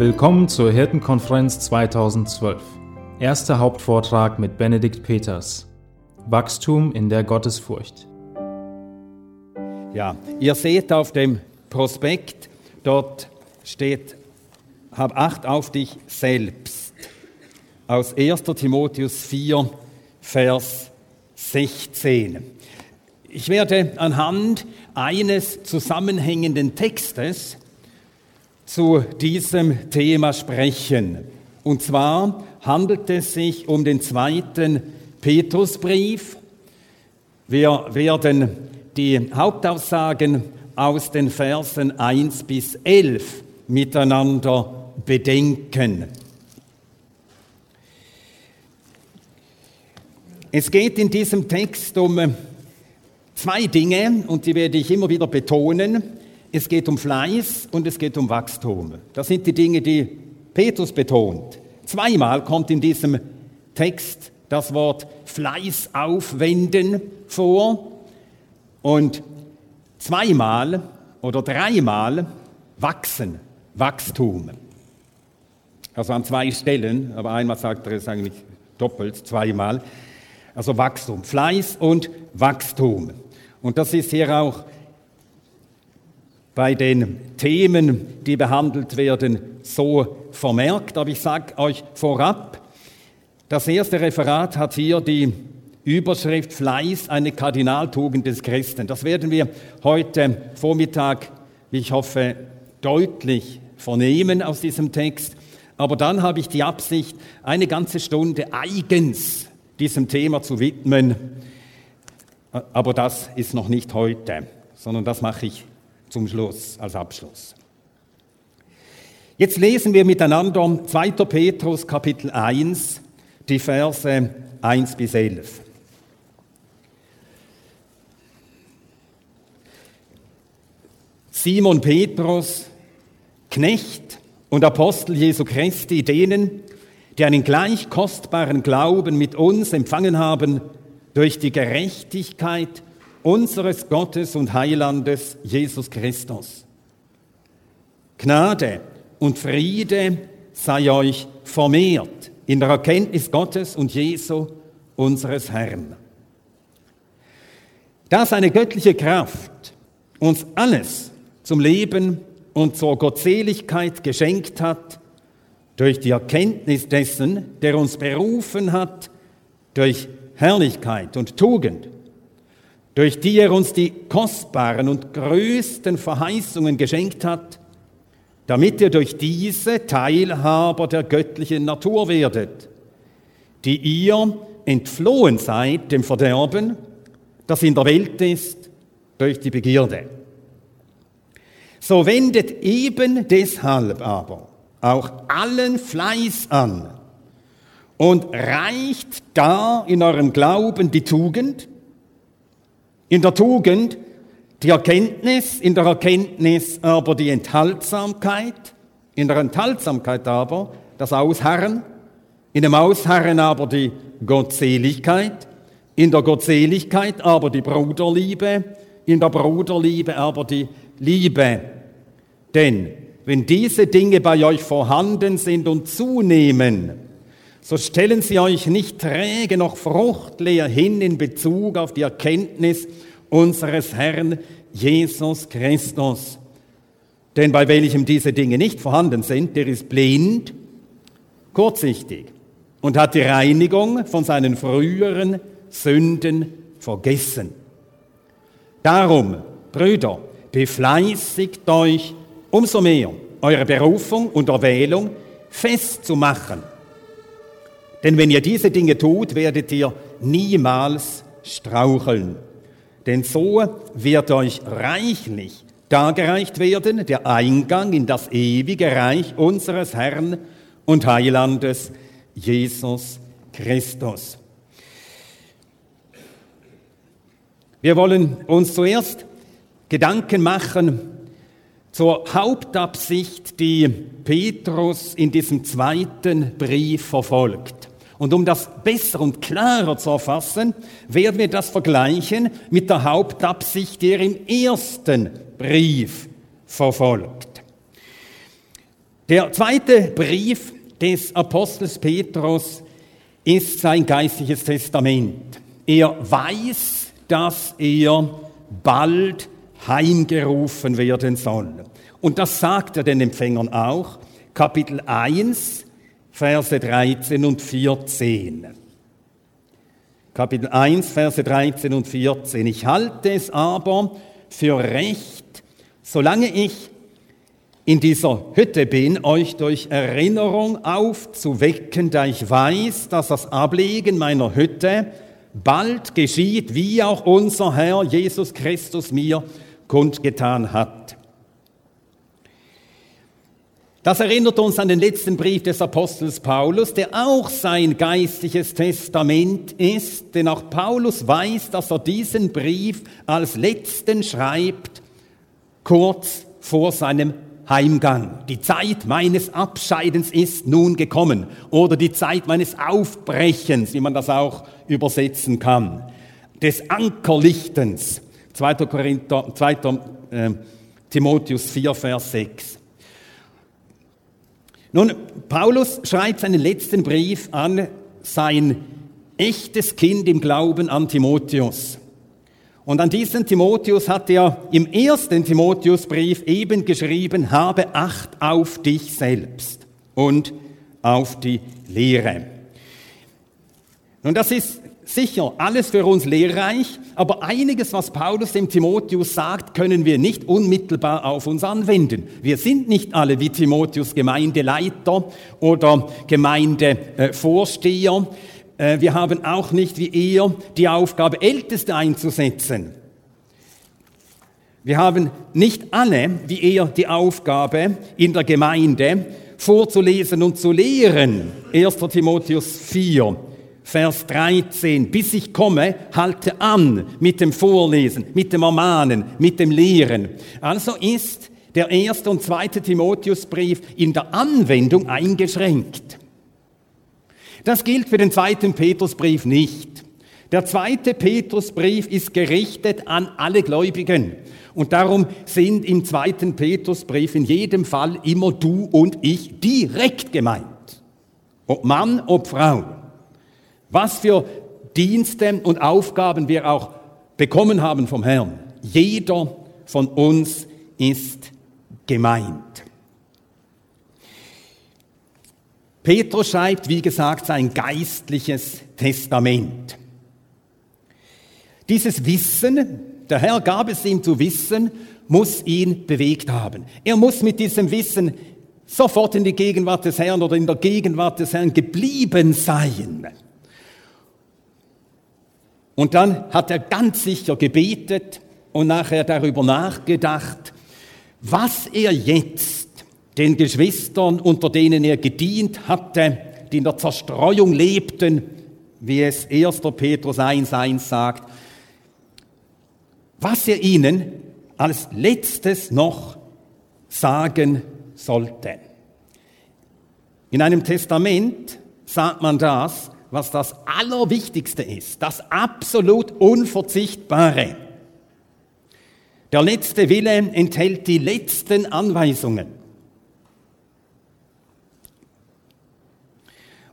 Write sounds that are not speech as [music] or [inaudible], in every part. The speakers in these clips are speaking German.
Willkommen zur Hirtenkonferenz 2012. Erster Hauptvortrag mit Benedikt Peters. Wachstum in der Gottesfurcht. Ja, ihr seht auf dem Prospekt, dort steht, hab Acht auf dich selbst. Aus 1. Timotheus 4, Vers 16. Ich werde anhand eines zusammenhängenden Textes zu diesem Thema sprechen. Und zwar handelt es sich um den zweiten Petrusbrief. Wir werden die Hauptaussagen aus den Versen 1 bis 11 miteinander bedenken. Es geht in diesem Text um zwei Dinge und die werde ich immer wieder betonen. Es geht um Fleiß und es geht um Wachstum. Das sind die Dinge, die Petrus betont. Zweimal kommt in diesem Text das Wort Fleiß aufwenden vor und zweimal oder dreimal wachsen, Wachstum. Also an zwei Stellen, aber einmal sagt er es eigentlich doppelt, zweimal. Also Wachstum, Fleiß und Wachstum. Und das ist hier auch bei den Themen, die behandelt werden, so vermerkt. Aber ich sage euch vorab, das erste Referat hat hier die Überschrift Fleiß, eine Kardinaltugend des Christen. Das werden wir heute Vormittag, wie ich hoffe, deutlich vernehmen aus diesem Text. Aber dann habe ich die Absicht, eine ganze Stunde eigens diesem Thema zu widmen. Aber das ist noch nicht heute, sondern das mache ich zum Schluss, als Abschluss. Jetzt lesen wir miteinander 2. Petrus Kapitel 1, die Verse 1 bis 11. Simon Petrus, Knecht und Apostel Jesu Christi, denen, die einen gleich kostbaren Glauben mit uns empfangen haben, durch die Gerechtigkeit unseres Gottes und Heilandes Jesus Christus. Gnade und Friede sei euch vermehrt in der Erkenntnis Gottes und Jesu, unseres Herrn. Da seine göttliche Kraft uns alles zum Leben und zur Gottseligkeit geschenkt hat, durch die Erkenntnis dessen, der uns berufen hat, durch Herrlichkeit und Tugend, durch die er uns die kostbaren und größten Verheißungen geschenkt hat, damit ihr durch diese Teilhaber der göttlichen Natur werdet, die ihr entflohen seid dem Verderben, das in der Welt ist, durch die Begierde. So wendet eben deshalb aber auch allen Fleiß an und reicht da in eurem Glauben die Tugend, in der Tugend die Erkenntnis, in der Erkenntnis aber die Enthaltsamkeit, in der Enthaltsamkeit aber das Ausharren, in dem Ausharren aber die Gottseligkeit, in der Gottseligkeit aber die Bruderliebe, in der Bruderliebe aber die Liebe. Denn wenn diese Dinge bei euch vorhanden sind und zunehmen, so stellen sie euch nicht träge noch fruchtleer hin in Bezug auf die Erkenntnis unseres Herrn Jesus Christus. Denn bei welchem diese Dinge nicht vorhanden sind, der ist blind, kurzsichtig und hat die Reinigung von seinen früheren Sünden vergessen. Darum, Brüder, befleißigt euch umso mehr, eure Berufung und Erwählung festzumachen. Denn wenn ihr diese Dinge tut, werdet ihr niemals straucheln. Denn so wird euch reichlich dargereicht werden der Eingang in das ewige Reich unseres Herrn und Heilandes Jesus Christus. Wir wollen uns zuerst Gedanken machen zur Hauptabsicht, die Petrus in diesem zweiten Brief verfolgt. Und um das besser und klarer zu erfassen, werden wir das vergleichen mit der Hauptabsicht, die er im ersten Brief verfolgt. Der zweite Brief des Apostels Petrus ist sein geistliches Testament. Er weiß, dass er bald heimgerufen werden soll. Und das sagt er den Empfängern auch. Kapitel 1, Verse 13 und 14. Kapitel 1, Verse 13 und 14. Ich halte es aber für recht, solange ich in dieser Hütte bin, euch durch Erinnerung aufzuwecken, da ich weiß, dass das Ablegen meiner Hütte bald geschieht, wie auch unser Herr Jesus Christus mir kundgetan hat. Das erinnert uns an den letzten Brief des Apostels Paulus, der auch sein geistliches Testament ist, denn auch Paulus weiß, dass er diesen Brief als letzten schreibt, kurz vor seinem Heimgang. Die Zeit meines Abscheidens ist nun gekommen oder die Zeit meines Aufbrechens, wie man das auch übersetzen kann, des Ankerlichtens. 2. Korinther, 2. Äh, Timotheus 4, Vers 6. Nun, Paulus schreibt seinen letzten Brief an sein echtes Kind im Glauben an Timotheus. Und an diesen Timotheus hat er im ersten Timotheusbrief eben geschrieben, habe Acht auf dich selbst und auf die Lehre. Nun, das ist sicher alles für uns lehrreich, aber einiges, was Paulus dem Timotheus sagt, können wir nicht unmittelbar auf uns anwenden. Wir sind nicht alle wie Timotheus Gemeindeleiter oder Gemeindevorsteher. Äh, wir haben auch nicht wie er die Aufgabe, Älteste einzusetzen. Wir haben nicht alle wie er die Aufgabe, in der Gemeinde vorzulesen und zu lehren. 1. Timotheus 4, Vers 13. Bis ich komme, halte an mit dem Vorlesen, mit dem Ermahnen, mit dem Lehren. Also ist der erste und zweite Timotheusbrief in der Anwendung eingeschränkt. Das gilt für den zweiten Petrusbrief nicht. Der zweite Petrusbrief ist gerichtet an alle Gläubigen. Und darum sind im zweiten Petrusbrief in jedem Fall immer du und ich direkt gemeint. Ob Mann, ob Frau. Was für Dienste und Aufgaben wir auch bekommen haben vom Herrn. Jeder von uns ist gemeint. Petrus schreibt, wie gesagt, sein geistliches Testament. Dieses Wissen, der Herr gab es ihm zu wissen, muss ihn bewegt haben. Er muss mit diesem Wissen sofort in die Gegenwart des Herrn oder in der Gegenwart des Herrn geblieben sein. Und dann hat er ganz sicher gebetet und nachher darüber nachgedacht, was er jetzt den Geschwistern, unter denen er gedient hatte, die in der Zerstreuung lebten, wie es 1. Petrus 1.1 sagt, was er ihnen als letztes noch sagen sollte. In einem Testament sagt man das, was das Allerwichtigste ist, das absolut Unverzichtbare. Der letzte Wille enthält die letzten Anweisungen.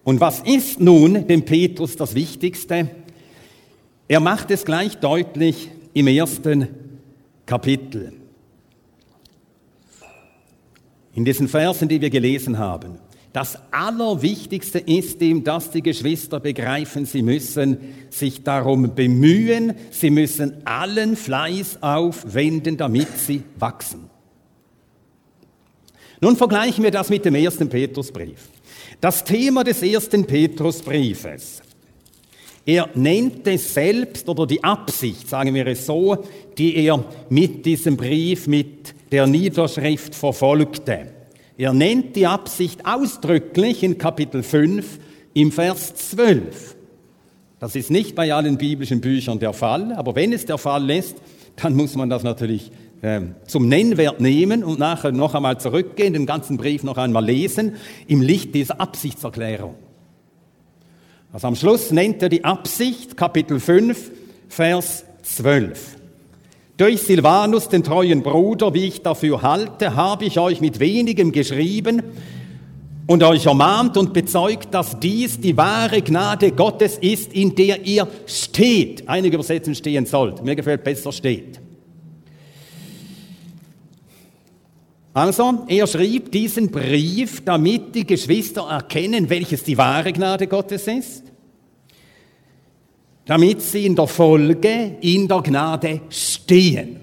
Und was ist nun dem Petrus das Wichtigste? Er macht es gleich deutlich im ersten Kapitel. In diesen Versen, die wir gelesen haben. Das Allerwichtigste ist ihm, dass die Geschwister begreifen, sie müssen sich darum bemühen, sie müssen allen Fleiß aufwenden, damit sie wachsen. Nun vergleichen wir das mit dem ersten Petrusbrief. Das Thema des ersten Petrusbriefes. Er nennt es selbst oder die Absicht, sagen wir es so, die er mit diesem Brief, mit der Niederschrift verfolgte. Er nennt die Absicht ausdrücklich in Kapitel 5 im Vers 12. Das ist nicht bei allen biblischen Büchern der Fall, aber wenn es der Fall ist, dann muss man das natürlich äh, zum Nennwert nehmen und nachher noch einmal zurückgehen, den ganzen Brief noch einmal lesen, im Licht dieser Absichtserklärung. Also am Schluss nennt er die Absicht, Kapitel 5, Vers 12. Durch Silvanus, den treuen Bruder, wie ich dafür halte, habe ich euch mit wenigem geschrieben und euch ermahnt und bezeugt, dass dies die wahre Gnade Gottes ist, in der ihr steht. Einige übersetzen stehen sollt. Mir gefällt besser steht. Also, er schrieb diesen Brief, damit die Geschwister erkennen, welches die wahre Gnade Gottes ist damit sie in der Folge in der Gnade stehen.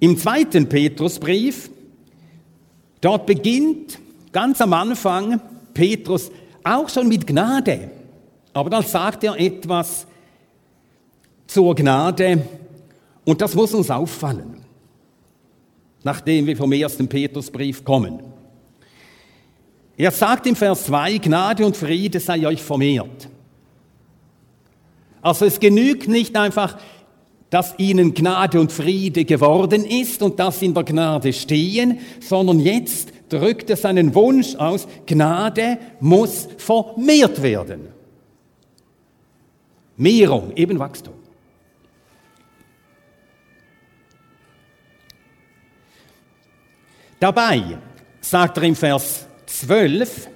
Im zweiten Petrusbrief, dort beginnt ganz am Anfang Petrus auch schon mit Gnade, aber dann sagt er etwas zur Gnade und das muss uns auffallen, nachdem wir vom ersten Petrusbrief kommen. Er sagt im Vers 2, Gnade und Friede sei euch vermehrt. Also es genügt nicht einfach, dass ihnen Gnade und Friede geworden ist und dass sie in der Gnade stehen, sondern jetzt drückt er seinen Wunsch aus, Gnade muss vermehrt werden. Mehrung, eben Wachstum. Dabei sagt er im Vers 12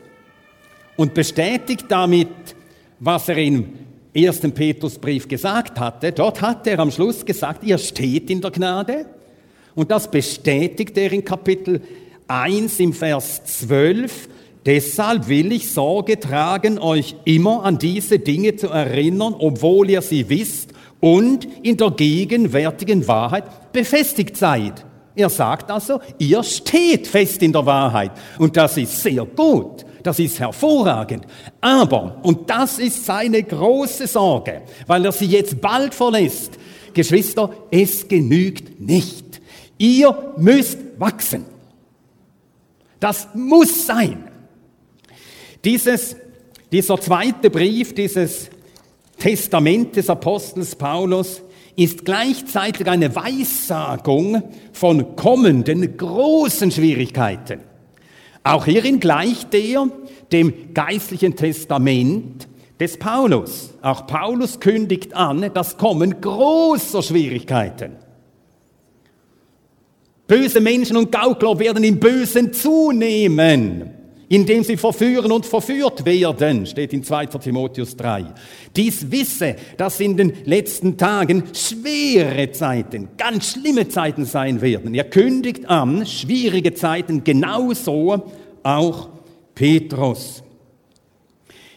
und bestätigt damit, was er im ersten Petrusbrief gesagt hatte. Dort hat er am Schluss gesagt, ihr steht in der Gnade. Und das bestätigt er in Kapitel 1 im Vers 12. Deshalb will ich Sorge tragen, euch immer an diese Dinge zu erinnern, obwohl ihr sie wisst und in der gegenwärtigen Wahrheit befestigt seid. Er sagt also, ihr steht fest in der Wahrheit. Und das ist sehr gut. Das ist hervorragend. Aber, und das ist seine große Sorge, weil er sie jetzt bald verlässt, Geschwister, es genügt nicht. Ihr müsst wachsen. Das muss sein. Dieses, dieser zweite Brief, dieses Testament des Apostels Paulus ist gleichzeitig eine Weissagung von kommenden großen Schwierigkeiten. Auch hierin gleicht er dem geistlichen Testament des Paulus. Auch Paulus kündigt an das Kommen großer Schwierigkeiten. Böse Menschen und Gaukler werden im Bösen zunehmen indem sie verführen und verführt werden, steht in 2. Timotheus 3. Dies wisse, dass in den letzten Tagen schwere Zeiten, ganz schlimme Zeiten sein werden. Er kündigt an, schwierige Zeiten, genauso auch Petrus.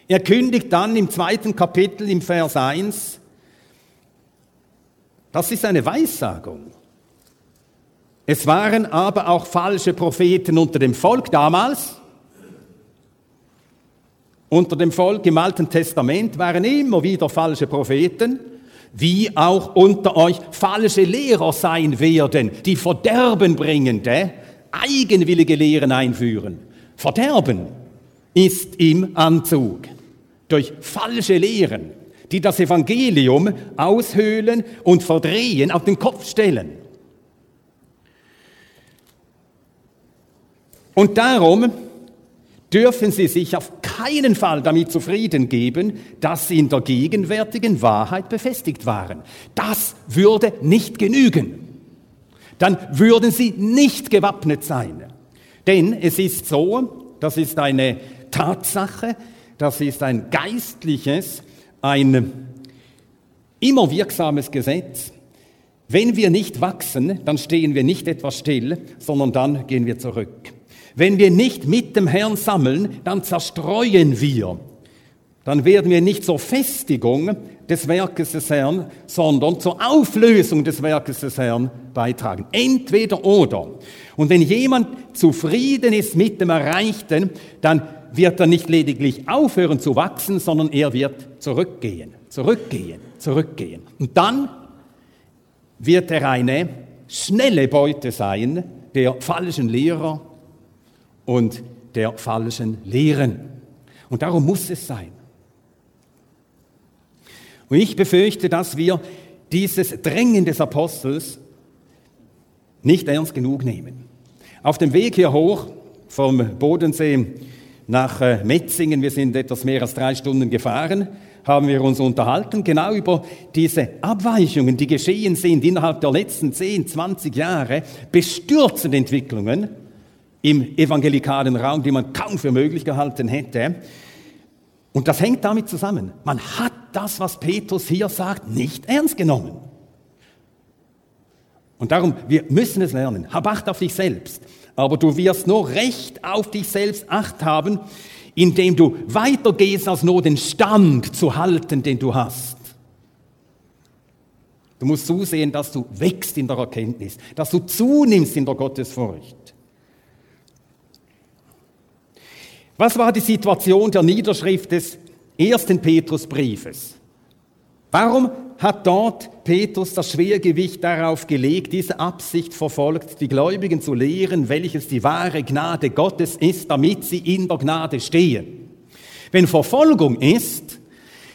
Er kündigt dann im zweiten Kapitel im Vers 1, das ist eine Weissagung. Es waren aber auch falsche Propheten unter dem Volk damals, unter dem Volk im Alten Testament waren immer wieder falsche Propheten, wie auch unter euch falsche Lehrer sein werden, die verderbenbringende, eigenwillige Lehren einführen. Verderben ist im Anzug durch falsche Lehren, die das Evangelium aushöhlen und verdrehen, auf den Kopf stellen. Und darum dürfen Sie sich auf keinen Fall damit zufrieden geben, dass sie in der gegenwärtigen Wahrheit befestigt waren. Das würde nicht genügen. Dann würden sie nicht gewappnet sein. Denn es ist so, das ist eine Tatsache, das ist ein geistliches, ein immer wirksames Gesetz. Wenn wir nicht wachsen, dann stehen wir nicht etwas still, sondern dann gehen wir zurück. Wenn wir nicht mit dem Herrn sammeln, dann zerstreuen wir. Dann werden wir nicht zur Festigung des Werkes des Herrn, sondern zur Auflösung des Werkes des Herrn beitragen. Entweder oder. Und wenn jemand zufrieden ist mit dem Erreichten, dann wird er nicht lediglich aufhören zu wachsen, sondern er wird zurückgehen, zurückgehen, zurückgehen. Und dann wird er eine schnelle Beute sein der falschen Lehrer und der falschen Lehren. Und darum muss es sein. Und ich befürchte, dass wir dieses Drängen des Apostels nicht ernst genug nehmen. Auf dem Weg hier hoch vom Bodensee nach äh, Metzingen, wir sind etwas mehr als drei Stunden gefahren, haben wir uns unterhalten, genau über diese Abweichungen, die geschehen sind innerhalb der letzten 10, 20 Jahre, bestürzende Entwicklungen im evangelikalen Raum, die man kaum für möglich gehalten hätte. Und das hängt damit zusammen. Man hat das, was Petrus hier sagt, nicht ernst genommen. Und darum, wir müssen es lernen. Hab Acht auf dich selbst. Aber du wirst nur Recht auf dich selbst Acht haben, indem du weitergehst, als nur den Stand zu halten, den du hast. Du musst zusehen, dass du wächst in der Erkenntnis, dass du zunimmst in der Gottesfurcht. Was war die Situation der Niederschrift des ersten Petrusbriefes? Warum hat dort Petrus das Schwergewicht darauf gelegt, diese Absicht verfolgt, die Gläubigen zu lehren, welches die wahre Gnade Gottes ist, damit sie in der Gnade stehen. Wenn Verfolgung ist,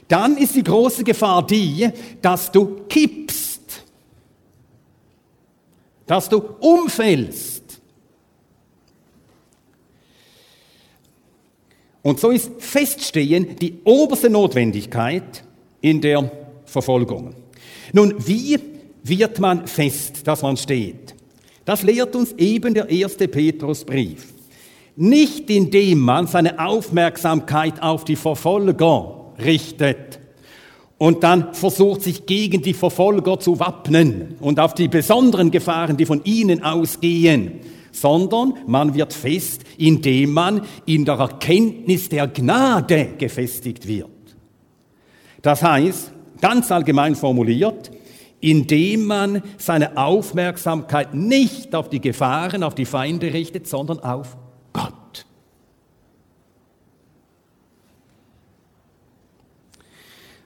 dann ist die große Gefahr die, dass du kippst, dass du umfällst. Und so ist Feststehen die oberste Notwendigkeit in der Verfolgung. Nun, wie wird man fest, dass man steht? Das lehrt uns eben der erste Petrusbrief. Nicht indem man seine Aufmerksamkeit auf die Verfolger richtet und dann versucht, sich gegen die Verfolger zu wappnen und auf die besonderen Gefahren, die von ihnen ausgehen, sondern man wird fest, indem man in der Erkenntnis der Gnade gefestigt wird. Das heißt, ganz allgemein formuliert, indem man seine Aufmerksamkeit nicht auf die Gefahren, auf die Feinde richtet, sondern auf Gott.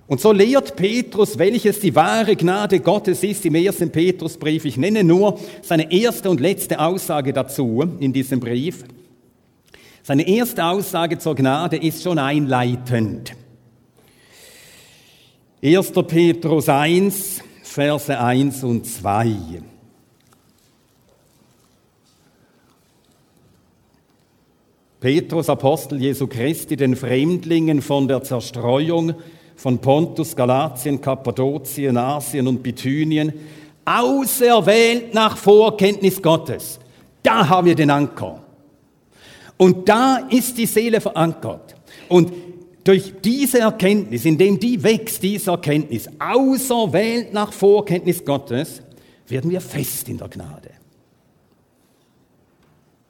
Und so lehrt Petrus, welches die wahre Gnade Gottes ist im ersten Petrusbrief. Ich nenne nur seine erste und letzte Aussage dazu in diesem Brief. Seine erste Aussage zur Gnade ist schon einleitend. 1. Petrus 1, Verse 1 und 2. Petrus, Apostel Jesu Christi, den Fremdlingen von der Zerstreuung von Pontus, Galatien, Kappadokien, Asien und Bithynien, auserwählt nach Vorkenntnis Gottes. Da haben wir den Anker. Und da ist die Seele verankert. Und durch diese Erkenntnis, indem die wächst, diese Erkenntnis, auserwählt nach Vorkenntnis Gottes, werden wir fest in der Gnade.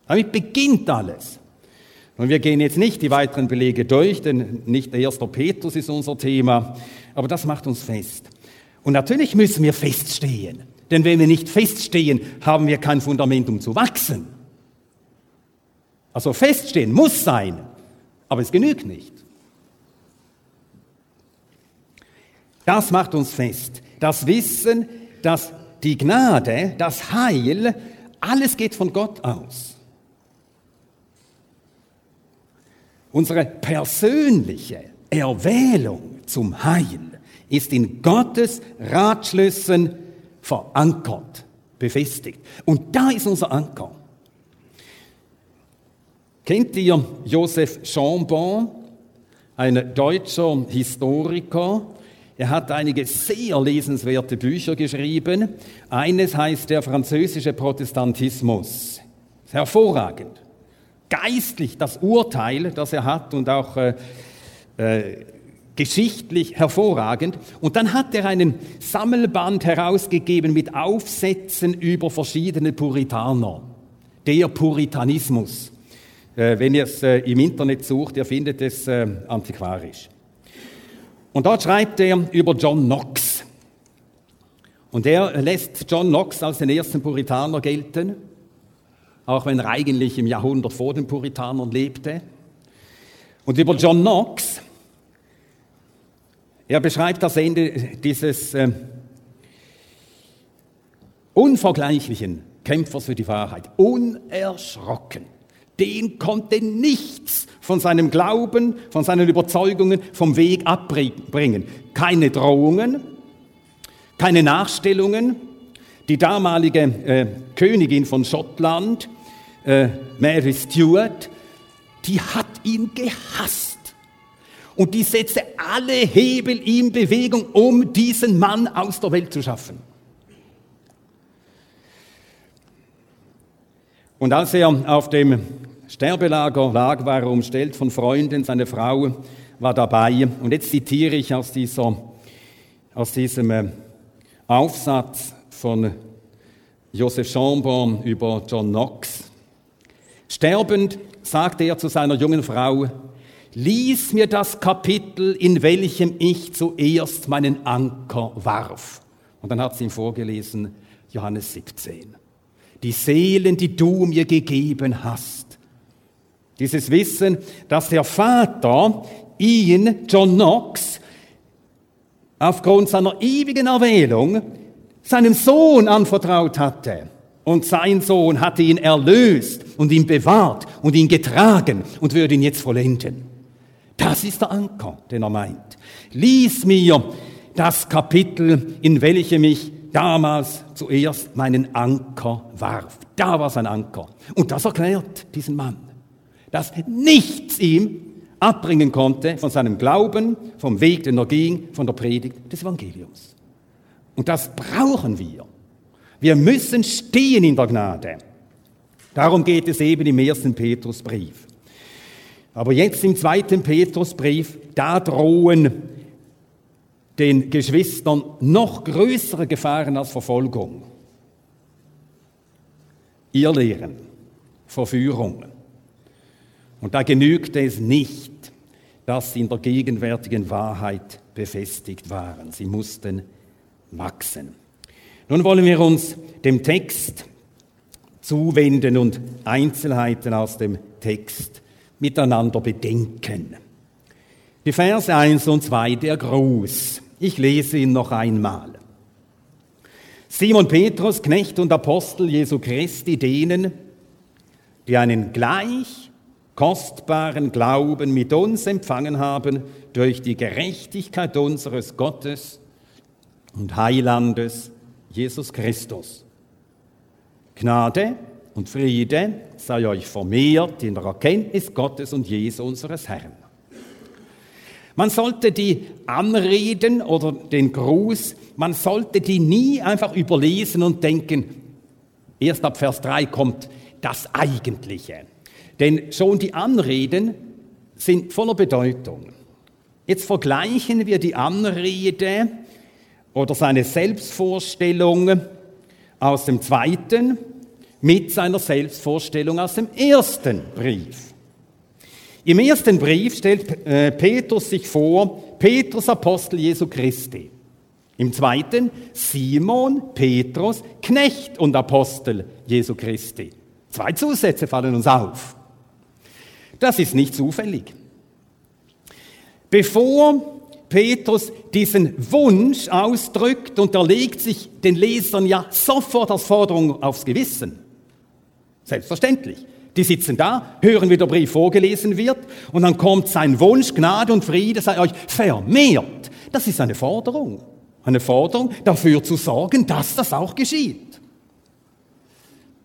Damit beginnt alles. Und wir gehen jetzt nicht die weiteren Belege durch, denn nicht der erste Petrus ist unser Thema, aber das macht uns fest. Und natürlich müssen wir feststehen, denn wenn wir nicht feststehen, haben wir kein Fundament, um zu wachsen. Also feststehen muss sein, aber es genügt nicht. Das macht uns fest. Das Wissen, dass die Gnade, das Heil, alles geht von Gott aus. Unsere persönliche Erwählung zum Heil ist in Gottes Ratschlüssen verankert, befestigt. Und da ist unser Anker. Kennt ihr Joseph Chambon, ein deutscher Historiker, er hat einige sehr lesenswerte Bücher geschrieben. Eines heißt der französische Protestantismus. Hervorragend. Geistlich das Urteil, das er hat und auch äh, äh, geschichtlich hervorragend. Und dann hat er einen Sammelband herausgegeben mit Aufsätzen über verschiedene Puritaner. Der Puritanismus. Äh, wenn ihr es äh, im Internet sucht, ihr findet es äh, antiquarisch. Und dort schreibt er über John Knox. Und er lässt John Knox als den ersten Puritaner gelten, auch wenn er eigentlich im Jahrhundert vor den Puritanern lebte. Und über John Knox, er beschreibt das Ende dieses, äh, unvergleichlichen Kämpfers für die Wahrheit, unerschrocken. Den konnte nichts von seinem Glauben, von seinen Überzeugungen vom Weg abbringen. Keine Drohungen, keine Nachstellungen. Die damalige äh, Königin von Schottland, äh, Mary Stuart, die hat ihn gehasst. Und die setzte alle Hebel in Bewegung, um diesen Mann aus der Welt zu schaffen. Und als er auf dem Sterbelager lag, war er umstellt von Freunden, seine Frau war dabei. Und jetzt zitiere ich aus, dieser, aus diesem äh, Aufsatz von Joseph Chambon über John Knox. Sterbend sagte er zu seiner jungen Frau, lies mir das Kapitel, in welchem ich zuerst meinen Anker warf. Und dann hat sie ihm vorgelesen, Johannes 17. Die Seelen, die du mir gegeben hast. Dieses Wissen, dass der Vater ihn, John Knox, aufgrund seiner ewigen Erwählung seinem Sohn anvertraut hatte. Und sein Sohn hatte ihn erlöst und ihn bewahrt und ihn getragen und würde ihn jetzt vollenden. Das ist der Anker, den er meint. Lies mir das Kapitel, in welchem ich damals zuerst meinen Anker warf. Da war sein Anker. Und das erklärt diesen Mann, dass nichts ihm abbringen konnte von seinem Glauben, vom Weg, den er ging, von der Predigt des Evangeliums. Und das brauchen wir. Wir müssen stehen in der Gnade. Darum geht es eben im ersten Petrusbrief. Aber jetzt im zweiten Petrusbrief, da drohen den Geschwistern noch größere Gefahren als Verfolgung. Irrlehren, Verführungen. Und da genügt es nicht, dass sie in der gegenwärtigen Wahrheit befestigt waren. Sie mussten wachsen. Nun wollen wir uns dem Text zuwenden und Einzelheiten aus dem Text miteinander bedenken. Die Verse 1 und 2, der Gruß. Ich lese ihn noch einmal. Simon Petrus, Knecht und Apostel Jesu Christi, denen, die einen gleich kostbaren Glauben mit uns empfangen haben durch die Gerechtigkeit unseres Gottes und Heilandes Jesus Christus. Gnade und Friede sei euch vermehrt in der Erkenntnis Gottes und Jesu unseres Herrn. Man sollte die Anreden oder den Gruß, man sollte die nie einfach überlesen und denken, erst ab Vers 3 kommt das Eigentliche. Denn schon die Anreden sind voller Bedeutung. Jetzt vergleichen wir die Anrede oder seine Selbstvorstellung aus dem zweiten mit seiner Selbstvorstellung aus dem ersten Brief. Im ersten Brief stellt äh, Petrus sich vor, Petrus Apostel Jesu Christi. Im zweiten Simon Petrus Knecht und Apostel Jesu Christi. Zwei Zusätze fallen uns auf. Das ist nicht zufällig. Bevor Petrus diesen Wunsch ausdrückt und er legt sich den Lesern ja sofort als Forderung aufs Gewissen. Selbstverständlich. Die sitzen da, hören, wie der Brief vorgelesen wird und dann kommt sein Wunsch, Gnade und Friede sei euch vermehrt. Das ist eine Forderung. Eine Forderung, dafür zu sorgen, dass das auch geschieht.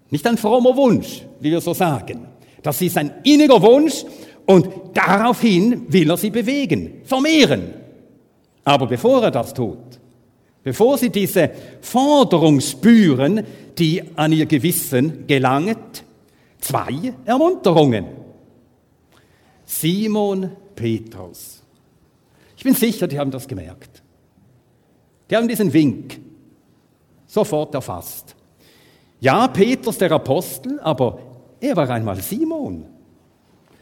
Nicht ein frommer Wunsch, wie wir so sagen. Das ist ein inniger Wunsch und daraufhin will er sie bewegen, vermehren. Aber bevor er das tut, bevor sie diese Forderung spüren, die an ihr Gewissen gelangt, zwei Ermunterungen. Simon Petrus. Ich bin sicher, die haben das gemerkt. Die haben diesen Wink sofort erfasst. Ja, Petrus der Apostel, aber er war einmal Simon.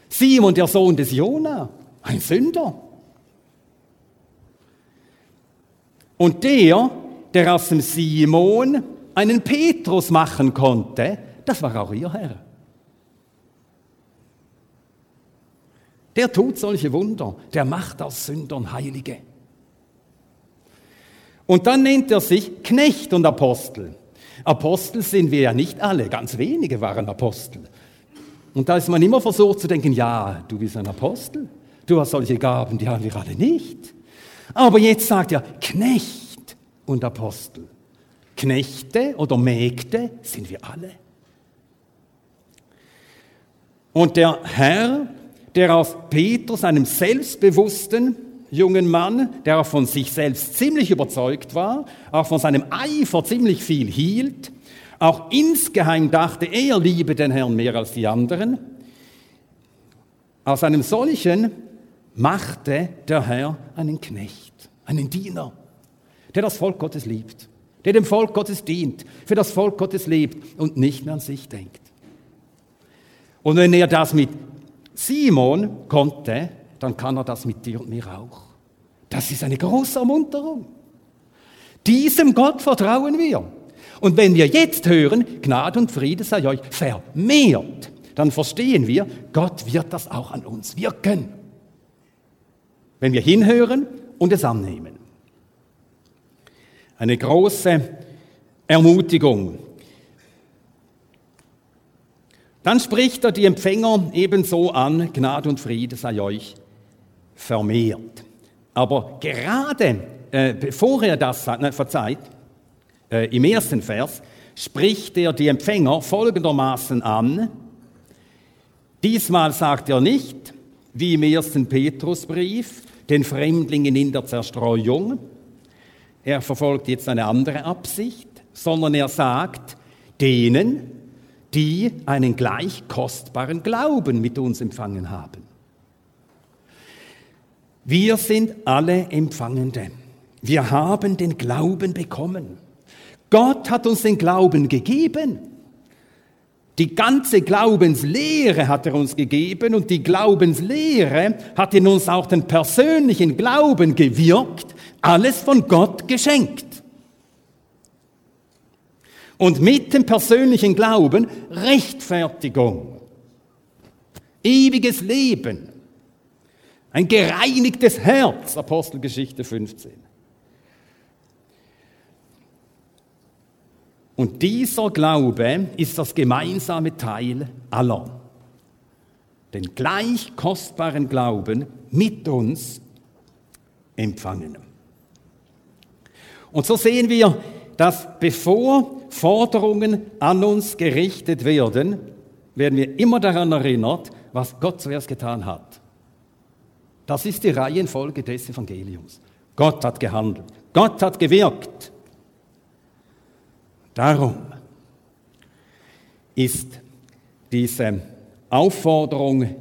Simon, der Sohn des Jona, ein Sünder. Und der, der aus dem Simon einen Petrus machen konnte, das war auch ihr Herr. Der tut solche Wunder, der macht aus Sündern Heilige. Und dann nennt er sich Knecht und Apostel. Apostel sind wir ja nicht alle, ganz wenige waren Apostel. Und da ist man immer versucht zu denken, ja, du bist ein Apostel, du hast solche Gaben, die haben wir alle nicht. Aber jetzt sagt er Knecht und Apostel. Knechte oder Mägde sind wir alle. Und der Herr, der aus Petrus, einem selbstbewussten jungen Mann, der auch von sich selbst ziemlich überzeugt war, auch von seinem Eifer ziemlich viel hielt, auch insgeheim dachte, er liebe den Herrn mehr als die anderen, aus einem solchen machte der Herr einen Knecht, einen Diener, der das Volk Gottes liebt, der dem Volk Gottes dient, für das Volk Gottes lebt und nicht mehr an sich denkt. Und wenn er das mit Simon konnte, dann kann er das mit dir und mir auch. Das ist eine große Ermunterung. Diesem Gott vertrauen wir. Und wenn wir jetzt hören, Gnade und Friede sei euch vermehrt, dann verstehen wir, Gott wird das auch an uns wirken. Wenn wir hinhören und es annehmen. Eine große Ermutigung. Dann spricht er die Empfänger ebenso an, Gnade und Friede sei euch vermehrt. Aber gerade äh, bevor er das sagt, ne, verzeiht, äh, im ersten Vers, spricht er die Empfänger folgendermaßen an. Diesmal sagt er nicht, wie im ersten Petrusbrief, den Fremdlingen in der Zerstreuung. Er verfolgt jetzt eine andere Absicht, sondern er sagt, denen, die einen gleich kostbaren Glauben mit uns empfangen haben. Wir sind alle Empfangende. Wir haben den Glauben bekommen. Gott hat uns den Glauben gegeben. Die ganze Glaubenslehre hat er uns gegeben und die Glaubenslehre hat in uns auch den persönlichen Glauben gewirkt, alles von Gott geschenkt. Und mit dem persönlichen Glauben Rechtfertigung, ewiges Leben, ein gereinigtes Herz, Apostelgeschichte 15. Und dieser Glaube ist das gemeinsame Teil aller. Den gleich kostbaren Glauben mit uns empfangen. Und so sehen wir, dass bevor Forderungen an uns gerichtet werden, werden wir immer daran erinnert, was Gott zuerst getan hat. Das ist die Reihenfolge des Evangeliums. Gott hat gehandelt. Gott hat gewirkt. Darum ist diese Aufforderung,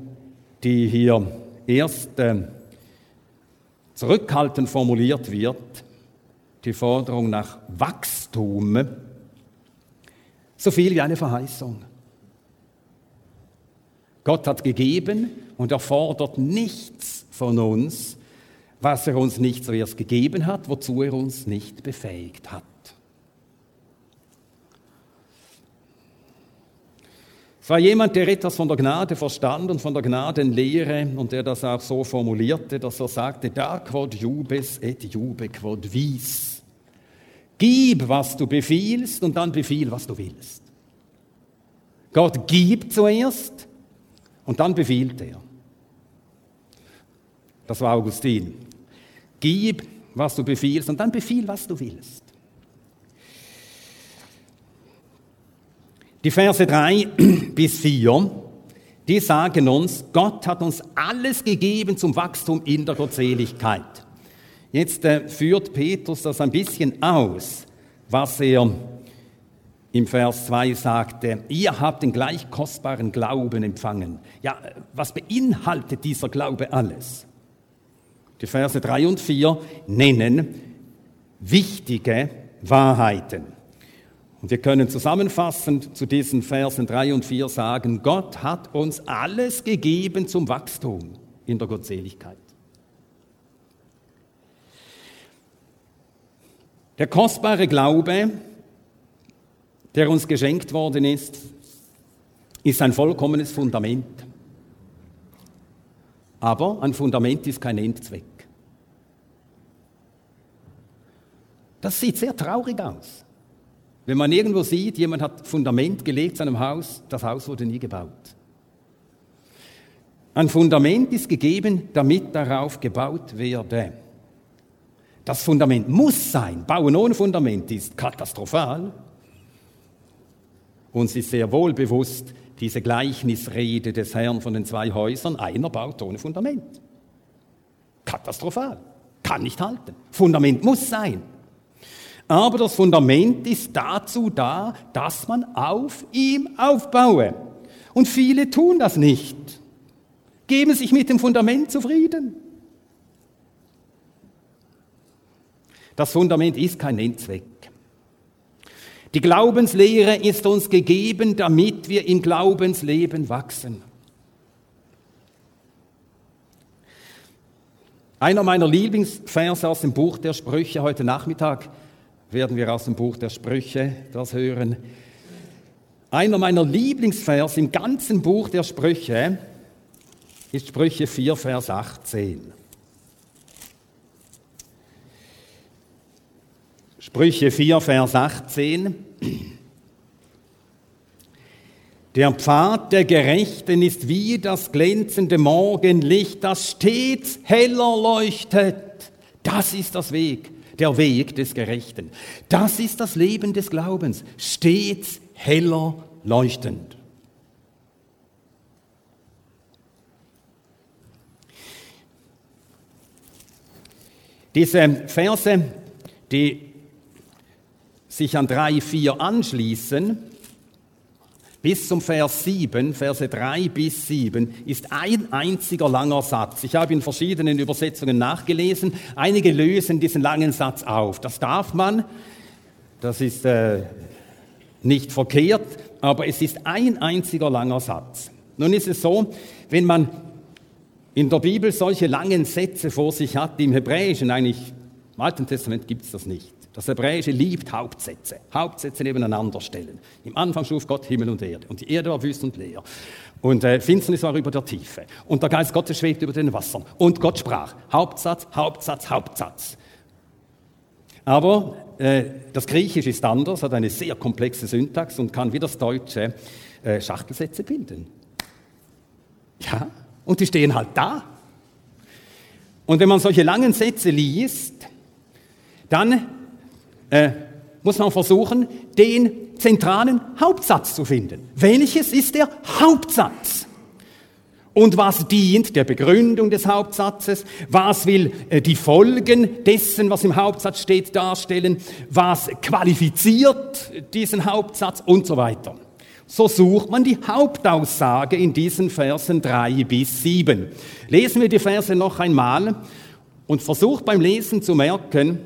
die hier erst äh, zurückhaltend formuliert wird, die Forderung nach Wachstum, so viel wie eine Verheißung. Gott hat gegeben und er fordert nichts von uns, was er uns nicht zuerst gegeben hat, wozu er uns nicht befähigt hat. Es war jemand, der etwas von der Gnade verstand und von der Gnadenlehre und der das auch so formulierte, dass er sagte, da quod jubes et jube quod vis. Gib, was du befiehlst und dann befiehl, was du willst. Gott gibt zuerst und dann befiehlt er. Das war Augustin. Gib, was du befiehlst und dann befiehl, was du willst. Die Verse 3 [clears throat] bis 4, die sagen uns, Gott hat uns alles gegeben zum Wachstum in der Gottseligkeit. Jetzt äh, führt Petrus das ein bisschen aus, was er im Vers 2 sagte, ihr habt den gleich kostbaren Glauben empfangen. Ja, was beinhaltet dieser Glaube alles? Die Verse 3 und 4 nennen wichtige Wahrheiten. Und wir können zusammenfassend zu diesen Versen 3 und 4 sagen, Gott hat uns alles gegeben zum Wachstum in der Gottseligkeit. Der kostbare Glaube, der uns geschenkt worden ist, ist ein vollkommenes Fundament. Aber ein Fundament ist kein Endzweck. Das sieht sehr traurig aus Wenn man irgendwo sieht, jemand hat Fundament gelegt zu einem Haus, das Haus wurde nie gebaut. Ein Fundament ist gegeben, damit darauf gebaut werde. Das Fundament muss sein. Bauen ohne Fundament ist katastrophal. Uns ist sehr wohl bewusst, diese Gleichnisrede des Herrn von den zwei Häusern, einer baut ohne Fundament. Katastrophal. Kann nicht halten. Fundament muss sein. Aber das Fundament ist dazu da, dass man auf ihm aufbaue. Und viele tun das nicht. Geben sich mit dem Fundament zufrieden. Das Fundament ist kein Endzweck. Die Glaubenslehre ist uns gegeben, damit wir im Glaubensleben wachsen. Einer meiner Lieblingsverse aus dem Buch der Sprüche heute Nachmittag werden wir aus dem Buch der Sprüche das hören. Einer meiner Lieblingsvers im ganzen Buch der Sprüche ist Sprüche 4, Vers 18. Sprüche 4, Vers 18. Der Pfad der Gerechten ist wie das glänzende Morgenlicht, das stets heller leuchtet. Das ist das Weg, der Weg des Gerechten. Das ist das Leben des Glaubens, stets heller leuchtend. Diese Verse, die sich an 3, 4 anschließen, bis zum Vers 7, Verse 3 bis 7, ist ein einziger langer Satz. Ich habe in verschiedenen Übersetzungen nachgelesen. Einige lösen diesen langen Satz auf. Das darf man. Das ist äh, nicht verkehrt, aber es ist ein einziger langer Satz. Nun ist es so, wenn man in der Bibel solche langen Sätze vor sich hat, im Hebräischen eigentlich, im Alten Testament gibt es das nicht. Das Hebräische liebt Hauptsätze. Hauptsätze nebeneinander stellen. Im Anfang schuf Gott Himmel und Erde. Und die Erde war wüst und leer. Und äh, Finsternis war über der Tiefe. Und der Geist Gottes schwebt über den Wassern. Und Gott sprach. Hauptsatz, Hauptsatz, Hauptsatz. Aber äh, das Griechische ist anders, hat eine sehr komplexe Syntax und kann wie das Deutsche äh, Schachtelsätze bilden. Ja, und die stehen halt da. Und wenn man solche langen Sätze liest, dann äh, muss man versuchen, den zentralen Hauptsatz zu finden. Welches ist der Hauptsatz? Und was dient der Begründung des Hauptsatzes? Was will äh, die Folgen dessen, was im Hauptsatz steht, darstellen? Was qualifiziert diesen Hauptsatz und so weiter? So sucht man die Hauptaussage in diesen Versen drei bis sieben. Lesen wir die Verse noch einmal und versucht beim Lesen zu merken,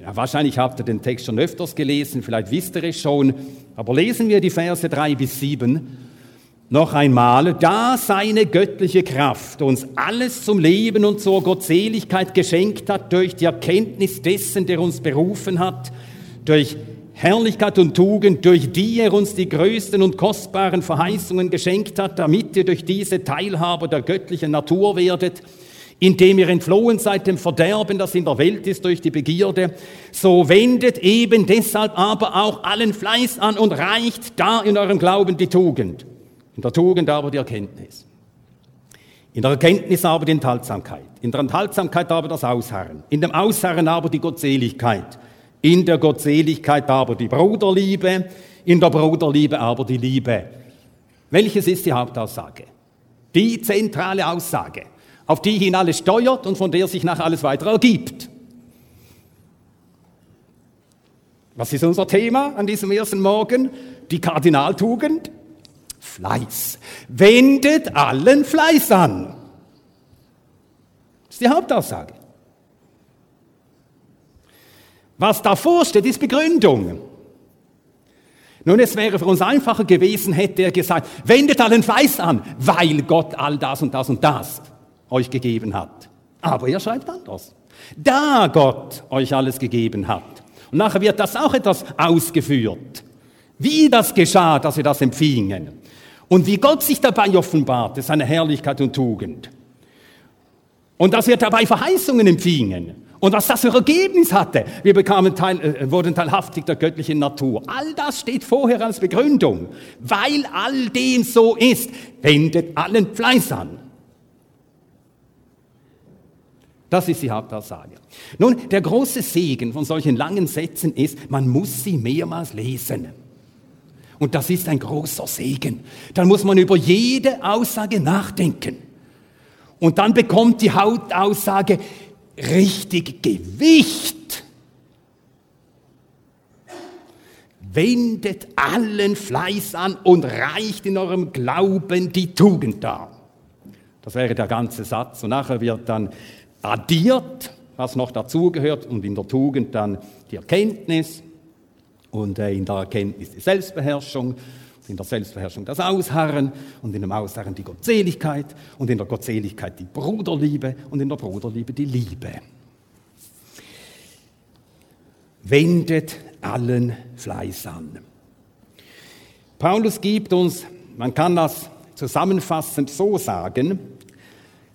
ja, wahrscheinlich habt ihr den Text schon öfters gelesen, vielleicht wisst ihr es schon, aber lesen wir die Verse drei bis sieben noch einmal. Da seine göttliche Kraft uns alles zum Leben und zur Gottseligkeit geschenkt hat durch die Erkenntnis dessen, der uns berufen hat, durch Herrlichkeit und Tugend, durch die er uns die größten und kostbaren Verheißungen geschenkt hat, damit ihr durch diese Teilhaber der göttlichen Natur werdet, indem ihr entflohen seid dem Verderben, das in der Welt ist durch die Begierde, so wendet eben deshalb aber auch allen Fleiß an und reicht da in eurem Glauben die Tugend. In der Tugend aber die Erkenntnis. In der Erkenntnis aber die Enthaltsamkeit. In der Enthaltsamkeit aber das Ausharren. In dem Ausharren aber die Gottseligkeit. In der Gottseligkeit aber die Bruderliebe. In der Bruderliebe aber die Liebe. Welches ist die Hauptaussage? Die zentrale Aussage auf die hin alles steuert und von der sich nach alles weitere ergibt. Was ist unser Thema an diesem ersten Morgen? Die Kardinaltugend? Fleiß. Wendet allen Fleiß an. Das ist die Hauptaussage. Was davor steht, ist Begründung. Nun, es wäre für uns einfacher gewesen, hätte er gesagt, wendet allen Fleiß an, weil Gott all das und das und das euch gegeben hat. Aber er schreibt anders. Da Gott euch alles gegeben hat. Und nachher wird das auch etwas ausgeführt. Wie das geschah, dass sie das empfingen. Und wie Gott sich dabei offenbarte, seine Herrlichkeit und Tugend. Und dass wir dabei Verheißungen empfingen. Und was das für Ergebnis hatte, wir bekamen teil, äh, wurden teilhaftig der göttlichen Natur. All das steht vorher als Begründung. Weil all dem so ist, wendet allen Fleiß an. Das ist die Hauptaussage. Nun, der große Segen von solchen langen Sätzen ist, man muss sie mehrmals lesen. Und das ist ein großer Segen. Dann muss man über jede Aussage nachdenken. Und dann bekommt die Hauptaussage richtig Gewicht. Wendet allen Fleiß an und reicht in eurem Glauben die Tugend dar. Das wäre der ganze Satz. Und nachher wird dann addiert, was noch dazugehört, und in der Tugend dann die Erkenntnis und äh, in der Erkenntnis die Selbstbeherrschung, in der Selbstbeherrschung das Ausharren und in dem Ausharren die Gottseligkeit und in der Gottseligkeit die Bruderliebe und in der Bruderliebe die Liebe. Wendet allen Fleiß an. Paulus gibt uns, man kann das zusammenfassend so sagen,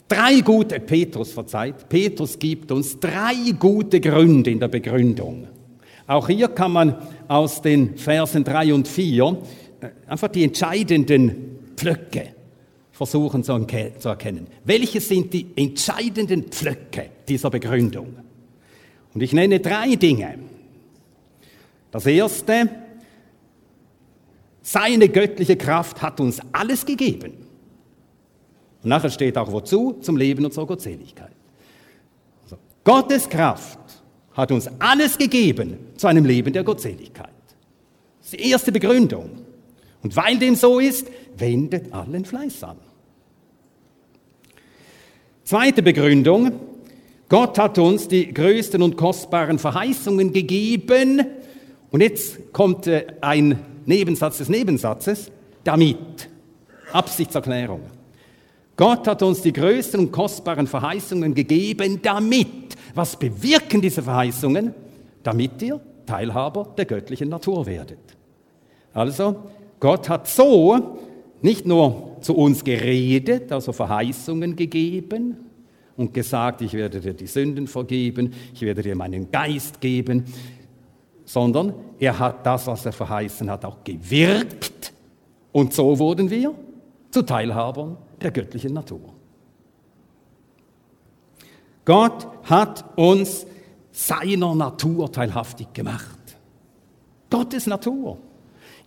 Drei gute, Petrus verzeiht, Petrus gibt uns drei gute Gründe in der Begründung. Auch hier kann man aus den Versen drei und vier äh, einfach die entscheidenden Pflöcke versuchen zu erkennen. Welche sind die entscheidenden Pflöcke dieser Begründung? Und ich nenne drei Dinge. Das erste, seine göttliche Kraft hat uns alles gegeben. Und nachher steht auch wozu? Zum Leben und zur Gottseligkeit. Also, Gottes Kraft hat uns alles gegeben zu einem Leben der Gottseligkeit. Das ist die erste Begründung. Und weil dem so ist, wendet allen Fleiß an. Zweite Begründung. Gott hat uns die größten und kostbaren Verheißungen gegeben. Und jetzt kommt äh, ein Nebensatz des Nebensatzes. Damit. Absichtserklärung. Gott hat uns die größten und kostbaren Verheißungen gegeben, damit, was bewirken diese Verheißungen? Damit ihr Teilhaber der göttlichen Natur werdet. Also, Gott hat so nicht nur zu uns geredet, also Verheißungen gegeben und gesagt, ich werde dir die Sünden vergeben, ich werde dir meinen Geist geben, sondern er hat das, was er verheißen hat, auch gewirkt. Und so wurden wir zu Teilhabern der göttlichen Natur. Gott hat uns seiner Natur teilhaftig gemacht. Gottes Natur.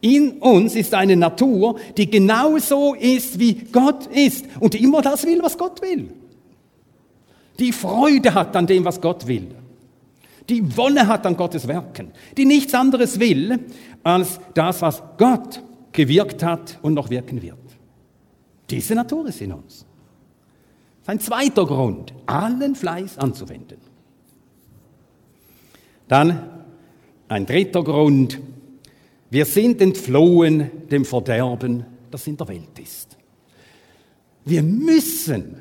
In uns ist eine Natur, die genauso ist, wie Gott ist und die immer das will, was Gott will. Die Freude hat an dem, was Gott will. Die Wonne hat an Gottes Werken. Die nichts anderes will, als das, was Gott gewirkt hat und noch wirken wird. Diese Natur ist in uns. Ein zweiter Grund, allen Fleiß anzuwenden. Dann ein dritter Grund, wir sind entflohen dem Verderben, das in der Welt ist. Wir müssen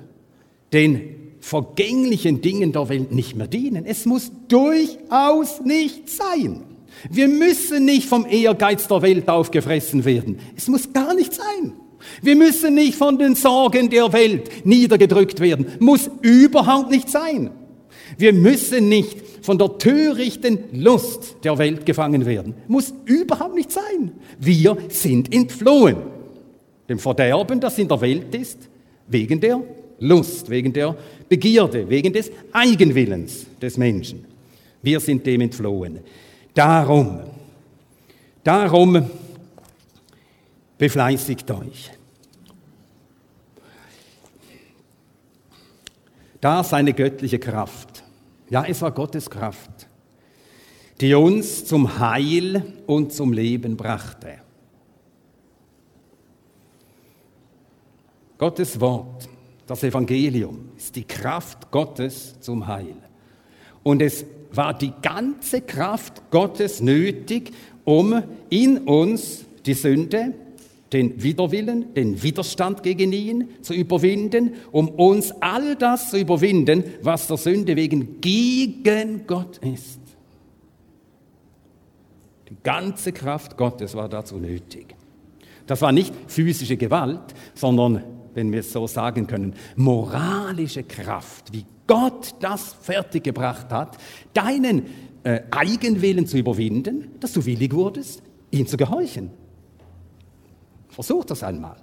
den vergänglichen Dingen der Welt nicht mehr dienen. Es muss durchaus nicht sein. Wir müssen nicht vom Ehrgeiz der Welt aufgefressen werden. Es muss gar nicht sein. Wir müssen nicht von den Sorgen der Welt niedergedrückt werden. Muss überhaupt nicht sein. Wir müssen nicht von der törichten Lust der Welt gefangen werden. Muss überhaupt nicht sein. Wir sind entflohen. Dem Verderben, das in der Welt ist, wegen der Lust, wegen der Begierde, wegen des Eigenwillens des Menschen. Wir sind dem entflohen. Darum, darum befleißigt euch. Da seine göttliche Kraft. Ja, es war Gottes Kraft, die uns zum Heil und zum Leben brachte. Gottes Wort, das Evangelium, ist die Kraft Gottes zum Heil. Und es war die ganze Kraft Gottes nötig, um in uns die Sünde, den Widerwillen, den Widerstand gegen ihn zu überwinden, um uns all das zu überwinden, was der Sünde wegen gegen Gott ist. Die ganze Kraft Gottes war dazu nötig. Das war nicht physische Gewalt, sondern, wenn wir es so sagen können, moralische Kraft, wie Gott das fertiggebracht hat, deinen äh, Eigenwillen zu überwinden, dass du willig wurdest, ihm zu gehorchen. Versuch das einmal.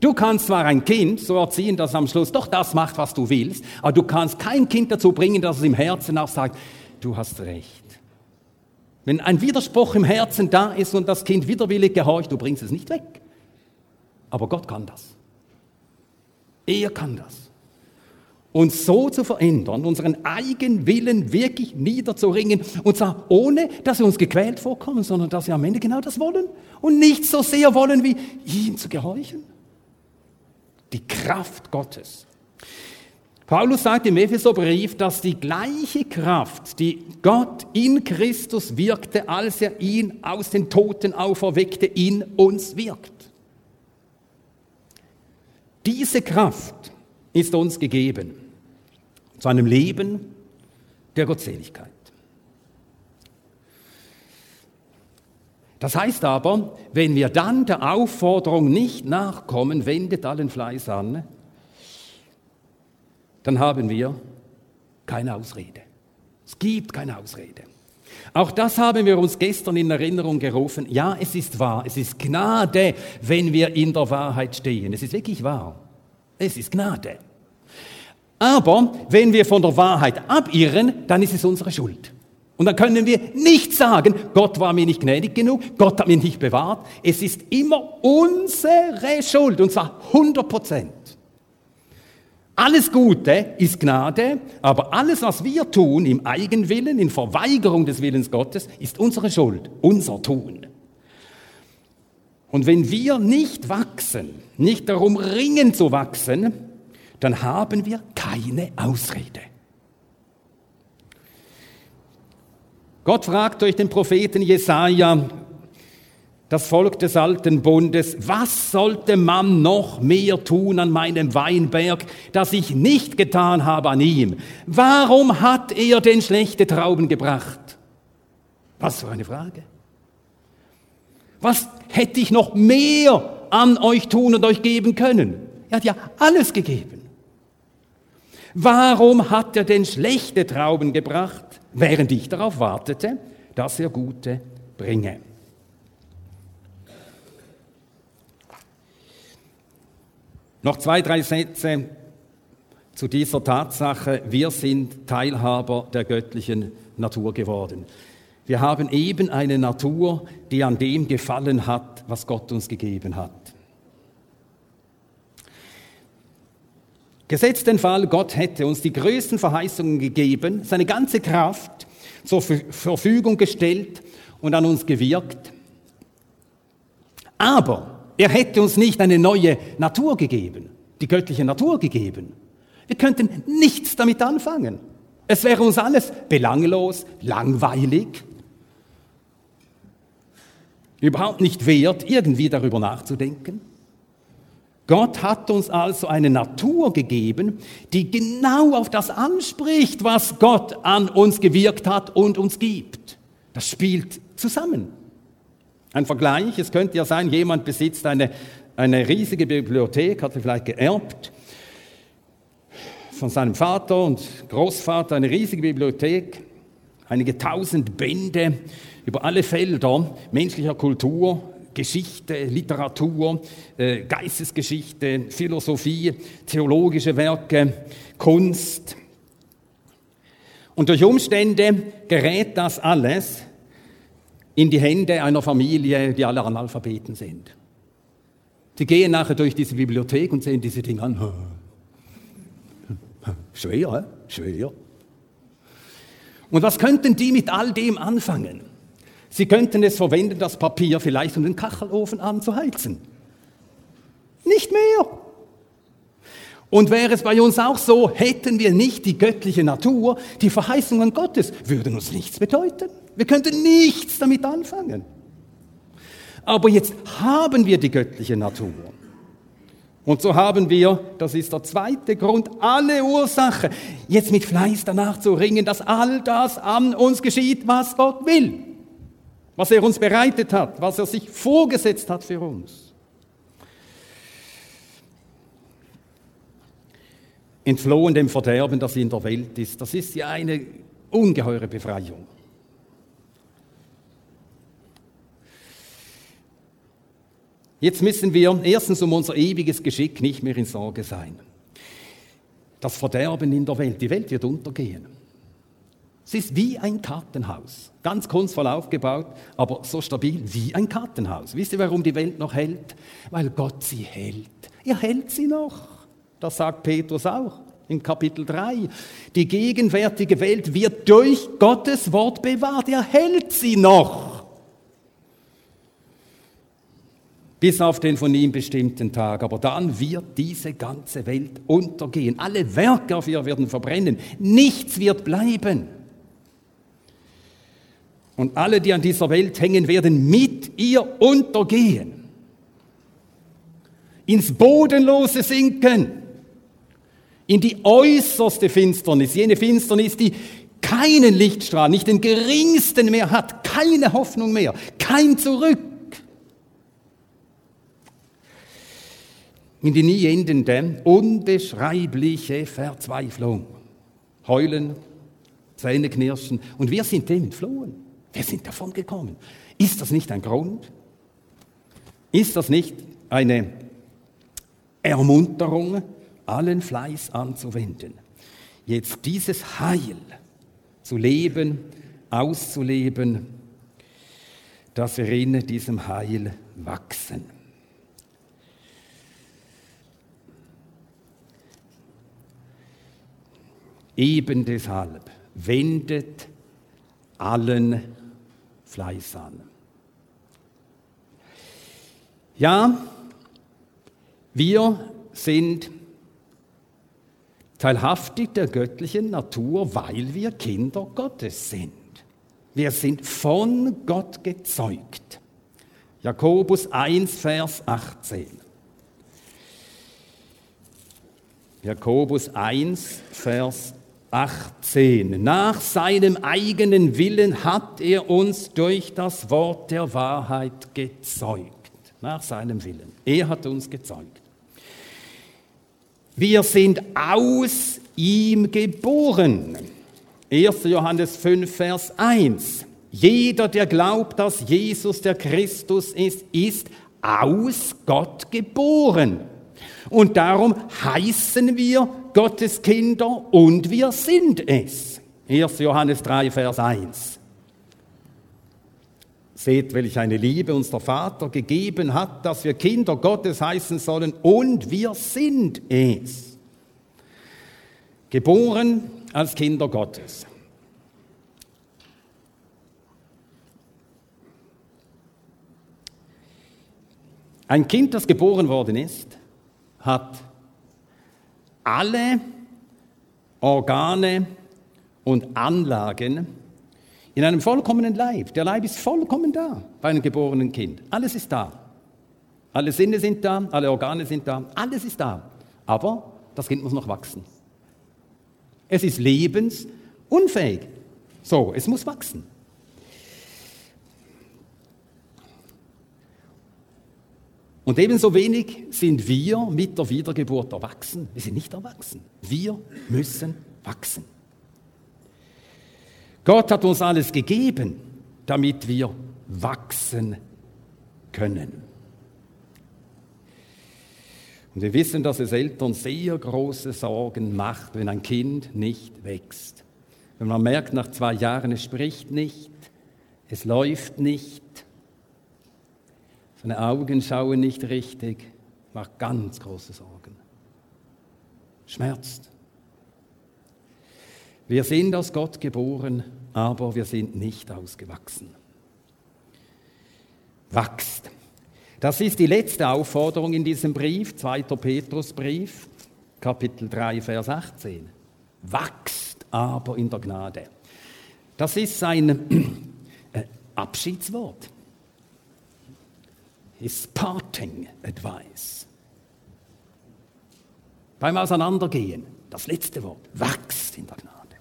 Du kannst zwar ein Kind so erziehen, dass es am Schluss doch das macht, was du willst, aber du kannst kein Kind dazu bringen, dass es im Herzen auch sagt, du hast recht. Wenn ein Widerspruch im Herzen da ist und das Kind widerwillig gehorcht, du bringst es nicht weg. Aber Gott kann das. Er kann das. Uns so zu verändern, unseren eigenen Willen wirklich niederzuringen, und zwar ohne, dass wir uns gequält vorkommen, sondern dass wir am Ende genau das wollen und nicht so sehr wollen, wie ihm zu gehorchen. Die Kraft Gottes. Paulus sagt im Epheserbrief, dass die gleiche Kraft, die Gott in Christus wirkte, als er ihn aus den Toten auferweckte, in uns wirkt. Diese Kraft ist uns gegeben zu einem Leben der Gottseligkeit. Das heißt aber, wenn wir dann der Aufforderung nicht nachkommen, wendet allen Fleiß an, dann haben wir keine Ausrede. Es gibt keine Ausrede. Auch das haben wir uns gestern in Erinnerung gerufen. Ja, es ist wahr. Es ist Gnade, wenn wir in der Wahrheit stehen. Es ist wirklich wahr. Es ist Gnade. Aber wenn wir von der Wahrheit abirren, dann ist es unsere Schuld. Und dann können wir nicht sagen, Gott war mir nicht gnädig genug, Gott hat mich nicht bewahrt. Es ist immer unsere Schuld, und zwar 100 Prozent. Alles Gute ist Gnade, aber alles, was wir tun im Eigenwillen, in Verweigerung des Willens Gottes, ist unsere Schuld, unser Tun. Und wenn wir nicht wachsen, nicht darum ringen zu wachsen, dann haben wir keine Ausrede. Gott fragt durch den Propheten Jesaja, das Volk des alten Bundes, was sollte man noch mehr tun an meinem Weinberg, das ich nicht getan habe an ihm? Warum hat er denn schlechte Trauben gebracht? Was für eine Frage. Was hätte ich noch mehr an euch tun und euch geben können? Er hat ja alles gegeben. Warum hat er denn schlechte Trauben gebracht, während ich darauf wartete, dass er gute bringe? Noch zwei, drei Sätze zu dieser Tatsache. Wir sind Teilhaber der göttlichen Natur geworden. Wir haben eben eine Natur, die an dem gefallen hat, was Gott uns gegeben hat. Gesetzt den Fall, Gott hätte uns die größten Verheißungen gegeben, seine ganze Kraft zur Verfügung gestellt und an uns gewirkt. Aber er hätte uns nicht eine neue Natur gegeben, die göttliche Natur gegeben. Wir könnten nichts damit anfangen. Es wäre uns alles belanglos, langweilig, überhaupt nicht wert, irgendwie darüber nachzudenken. Gott hat uns also eine Natur gegeben, die genau auf das anspricht, was Gott an uns gewirkt hat und uns gibt. Das spielt zusammen. Ein Vergleich, es könnte ja sein, jemand besitzt eine, eine riesige Bibliothek, hat sie vielleicht geerbt von seinem Vater und Großvater, eine riesige Bibliothek, einige tausend Bände über alle Felder menschlicher Kultur, Geschichte, Literatur, äh, Geistesgeschichte, Philosophie, theologische Werke, Kunst. Und durch Umstände gerät das alles in die Hände einer Familie, die alle Analphabeten sind. Sie gehen nachher durch diese Bibliothek und sehen diese Dinge an. Schwer, schwer. Und was könnten die mit all dem anfangen? Sie könnten es verwenden, das Papier vielleicht um den Kachelofen anzuheizen. Nicht mehr. Und wäre es bei uns auch so, hätten wir nicht die göttliche Natur, die Verheißungen Gottes würden uns nichts bedeuten. Wir könnten nichts damit anfangen. Aber jetzt haben wir die göttliche Natur. Und so haben wir, das ist der zweite Grund, alle Ursache, jetzt mit Fleiß danach zu ringen, dass all das an uns geschieht, was Gott will, was er uns bereitet hat, was er sich vorgesetzt hat für uns. entflohen dem Verderben, das in der Welt ist. Das ist ja eine ungeheure Befreiung. Jetzt müssen wir erstens um unser ewiges Geschick nicht mehr in Sorge sein. Das Verderben in der Welt, die Welt wird untergehen. Es ist wie ein Kartenhaus, ganz kunstvoll aufgebaut, aber so stabil wie ein Kartenhaus. Wisst ihr, warum die Welt noch hält? Weil Gott sie hält. Er hält sie noch. Das sagt Petrus auch in Kapitel 3. Die gegenwärtige Welt wird durch Gottes Wort bewahrt. Er hält sie noch. bis auf den von ihm bestimmten Tag. Aber dann wird diese ganze Welt untergehen. Alle Werke auf ihr werden verbrennen. Nichts wird bleiben. Und alle, die an dieser Welt hängen, werden mit ihr untergehen. Ins Bodenlose sinken. In die äußerste Finsternis. Jene Finsternis, die keinen Lichtstrahl, nicht den geringsten mehr hat. Keine Hoffnung mehr. Kein Zurück. in die nie endende, unbeschreibliche Verzweiflung. Heulen, Zähne knirschen. Und wir sind dem entflohen. Wir sind davon gekommen. Ist das nicht ein Grund? Ist das nicht eine Ermunterung, allen Fleiß anzuwenden? Jetzt dieses Heil zu leben, auszuleben, dass wir in diesem Heil wachsen. Eben deshalb wendet allen Fleiß an. Ja, wir sind teilhaftig der göttlichen Natur, weil wir Kinder Gottes sind. Wir sind von Gott gezeugt. Jakobus 1, Vers 18. Jakobus 1, Vers 18. Nach seinem eigenen Willen hat er uns durch das Wort der Wahrheit gezeugt. Nach seinem Willen. Er hat uns gezeugt. Wir sind aus ihm geboren. 1. Johannes 5, Vers 1. Jeder, der glaubt, dass Jesus der Christus ist, ist aus Gott geboren. Und darum heißen wir Gottes Kinder und wir sind es. 1. Johannes 3, Vers 1. Seht, welch eine Liebe uns der Vater gegeben hat, dass wir Kinder Gottes heißen sollen und wir sind es. Geboren als Kinder Gottes. Ein Kind, das geboren worden ist, hat alle Organe und Anlagen in einem vollkommenen Leib. Der Leib ist vollkommen da bei einem geborenen Kind. Alles ist da. Alle Sinne sind da, alle Organe sind da, alles ist da. Aber das Kind muss noch wachsen. Es ist lebensunfähig. So, es muss wachsen. Und ebenso wenig sind wir mit der Wiedergeburt erwachsen. Wir sind nicht erwachsen. Wir müssen wachsen. Gott hat uns alles gegeben, damit wir wachsen können. Und wir wissen, dass es Eltern sehr große Sorgen macht, wenn ein Kind nicht wächst. Wenn man merkt, nach zwei Jahren, es spricht nicht, es läuft nicht, seine Augen schauen nicht richtig, macht ganz große Sorgen. Schmerzt. Wir sind aus Gott geboren, aber wir sind nicht ausgewachsen. Wachst. Das ist die letzte Aufforderung in diesem Brief, 2. Petrusbrief, Kapitel 3, Vers 18. Wachst aber in der Gnade. Das ist sein äh, Abschiedswort his parting advice. Beim Auseinandergehen, das letzte Wort, wachst in der Gnade.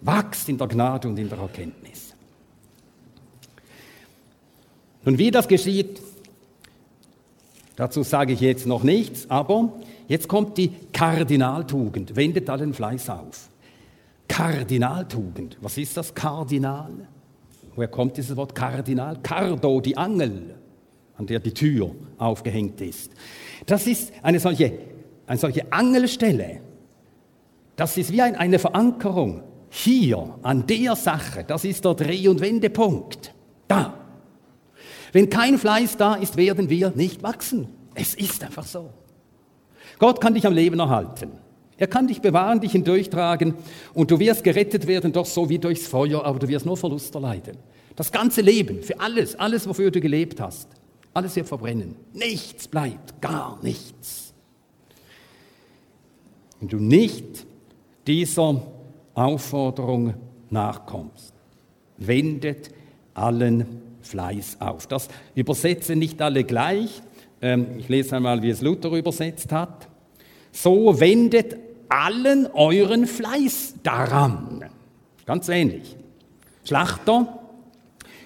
Wachst in der Gnade und in der Erkenntnis. Nun, wie das geschieht, Dazu sage ich jetzt noch nichts, aber jetzt kommt die Kardinaltugend. Wendet allen Fleiß auf. Kardinaltugend. Was ist das Kardinal? Woher kommt dieses Wort Kardinal? Cardo, die Angel, an der die Tür aufgehängt ist. Das ist eine solche, eine solche Angelstelle. Das ist wie eine Verankerung. Hier, an der Sache, das ist der Dreh- und Wendepunkt. Da. Wenn kein Fleiß da ist, werden wir nicht wachsen. Es ist einfach so. Gott kann dich am Leben erhalten. Er kann dich bewahren, dich hindurchtragen und du wirst gerettet werden, doch so wie durchs Feuer, aber du wirst nur Verlust erleiden. Das ganze Leben, für alles, alles, wofür du gelebt hast, alles wird verbrennen. Nichts bleibt, gar nichts. Wenn du nicht dieser Aufforderung nachkommst, wendet allen Fleiß auf. Das übersetzen nicht alle gleich. Ähm, ich lese einmal, wie es Luther übersetzt hat. So wendet allen euren Fleiß daran. Ganz ähnlich. Schlachter,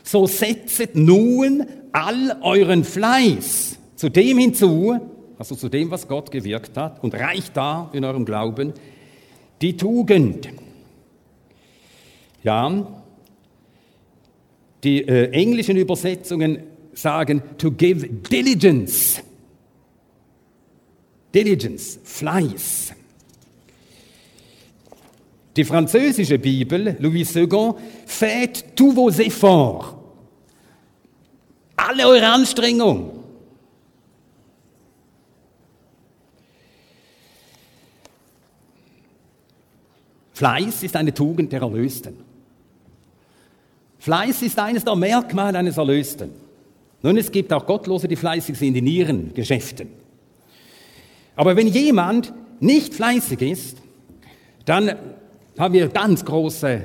so setzet nun all euren Fleiß zu dem hinzu, also zu dem, was Gott gewirkt hat, und reicht da in eurem Glauben die Tugend. Ja, die äh, englischen Übersetzungen sagen to give diligence. Diligence, Fleiß. Die französische Bibel, Louis II, faites tous vos efforts. Alle eure Anstrengung. Fleiß ist eine Tugend der Erlösten. Fleiß ist eines der Merkmale eines Erlösten. Nun, es gibt auch Gottlose, die fleißig sind in ihren Geschäften. Aber wenn jemand nicht fleißig ist, dann haben wir ganz große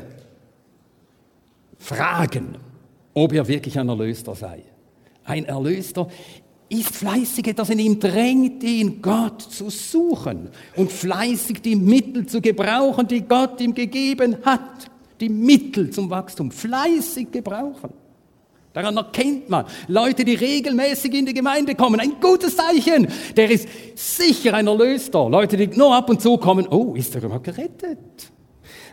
Fragen, ob er wirklich ein Erlöster sei. Ein Erlöster ist fleißig, etwas in ihm drängt ihn, Gott zu suchen und fleißig die Mittel zu gebrauchen, die Gott ihm gegeben hat. Die Mittel zum Wachstum fleißig gebrauchen. Daran erkennt man Leute, die regelmäßig in die Gemeinde kommen. Ein gutes Zeichen. Der ist sicher ein Erlöster. Leute, die nur ab und zu kommen. Oh, ist er überhaupt gerettet?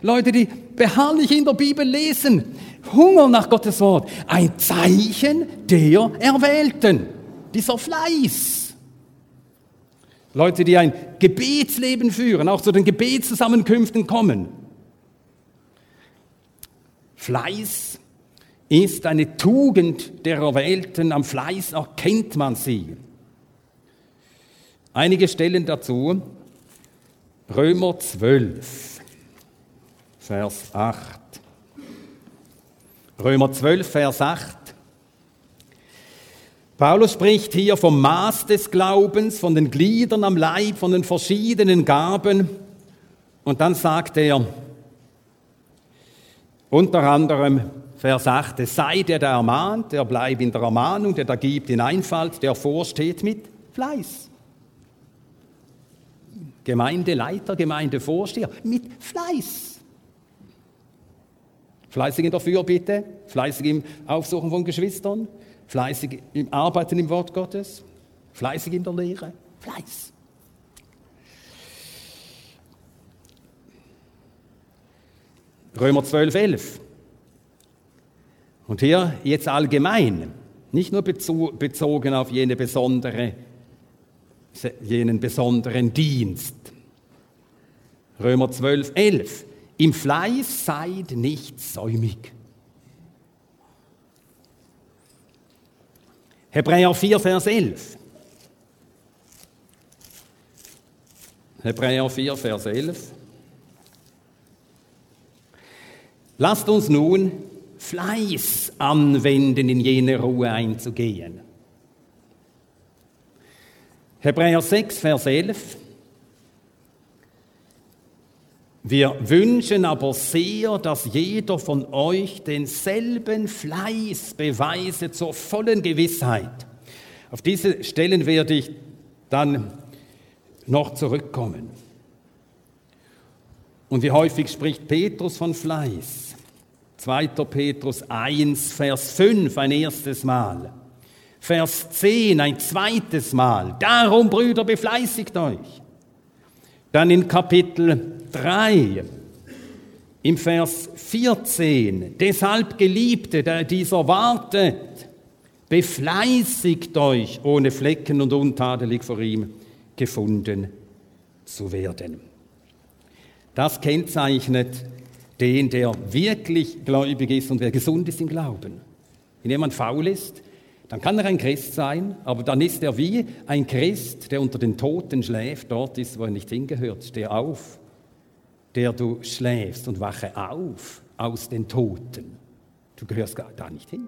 Leute, die beharrlich in der Bibel lesen. Hunger nach Gottes Wort. Ein Zeichen der Erwählten. Dieser Fleiß. Leute, die ein Gebetsleben führen, auch zu den Gebetszusammenkünften kommen. Fleiß ist eine Tugend der Erwählten, am Fleiß erkennt man sie. Einige Stellen dazu, Römer 12, Vers 8. Römer 12, Vers 8. Paulus spricht hier vom Maß des Glaubens, von den Gliedern am Leib, von den verschiedenen Gaben. Und dann sagt er unter anderem, Vers 8, es sei der, der ermahnt, der bleibt in der Ermahnung, der da gibt in Einfalt, der vorsteht mit Fleiß. Gemeindeleiter, Gemeindevorsteher mit Fleiß. Fleißig in der Fürbitte, fleißig im Aufsuchen von Geschwistern, fleißig im Arbeiten im Wort Gottes, fleißig in der Lehre, Fleiß. Römer 12, 11. Und hier jetzt allgemein, nicht nur bezogen auf jene besondere, jenen besonderen Dienst. Römer 12, 11. Im Fleiß seid nicht säumig. Hebräer 4, Vers 11. Hebräer 4, Vers 11. Lasst uns nun Fleiß anwenden, in jene Ruhe einzugehen. Hebräer 6, Vers 11. Wir wünschen aber sehr, dass jeder von euch denselben Fleiß beweise zur vollen Gewissheit. Auf diese Stellen werde ich dann noch zurückkommen. Und wie häufig spricht Petrus von Fleiß? 2. Petrus 1, Vers 5, ein erstes Mal. Vers 10 ein zweites Mal. Darum, Brüder, befleißigt euch. Dann in Kapitel 3, im Vers 14. Deshalb, Geliebte, der dieser wartet, befleißigt euch, ohne Flecken und untadelig vor ihm gefunden zu werden. Das kennzeichnet den, der wirklich gläubig ist und wer gesund ist im Glauben. Wenn jemand faul ist, dann kann er ein Christ sein, aber dann ist er wie ein Christ, der unter den Toten schläft, dort ist, wo er nicht hingehört. Steh auf, der du schläfst und wache auf aus den Toten. Du gehörst gar da nicht hin.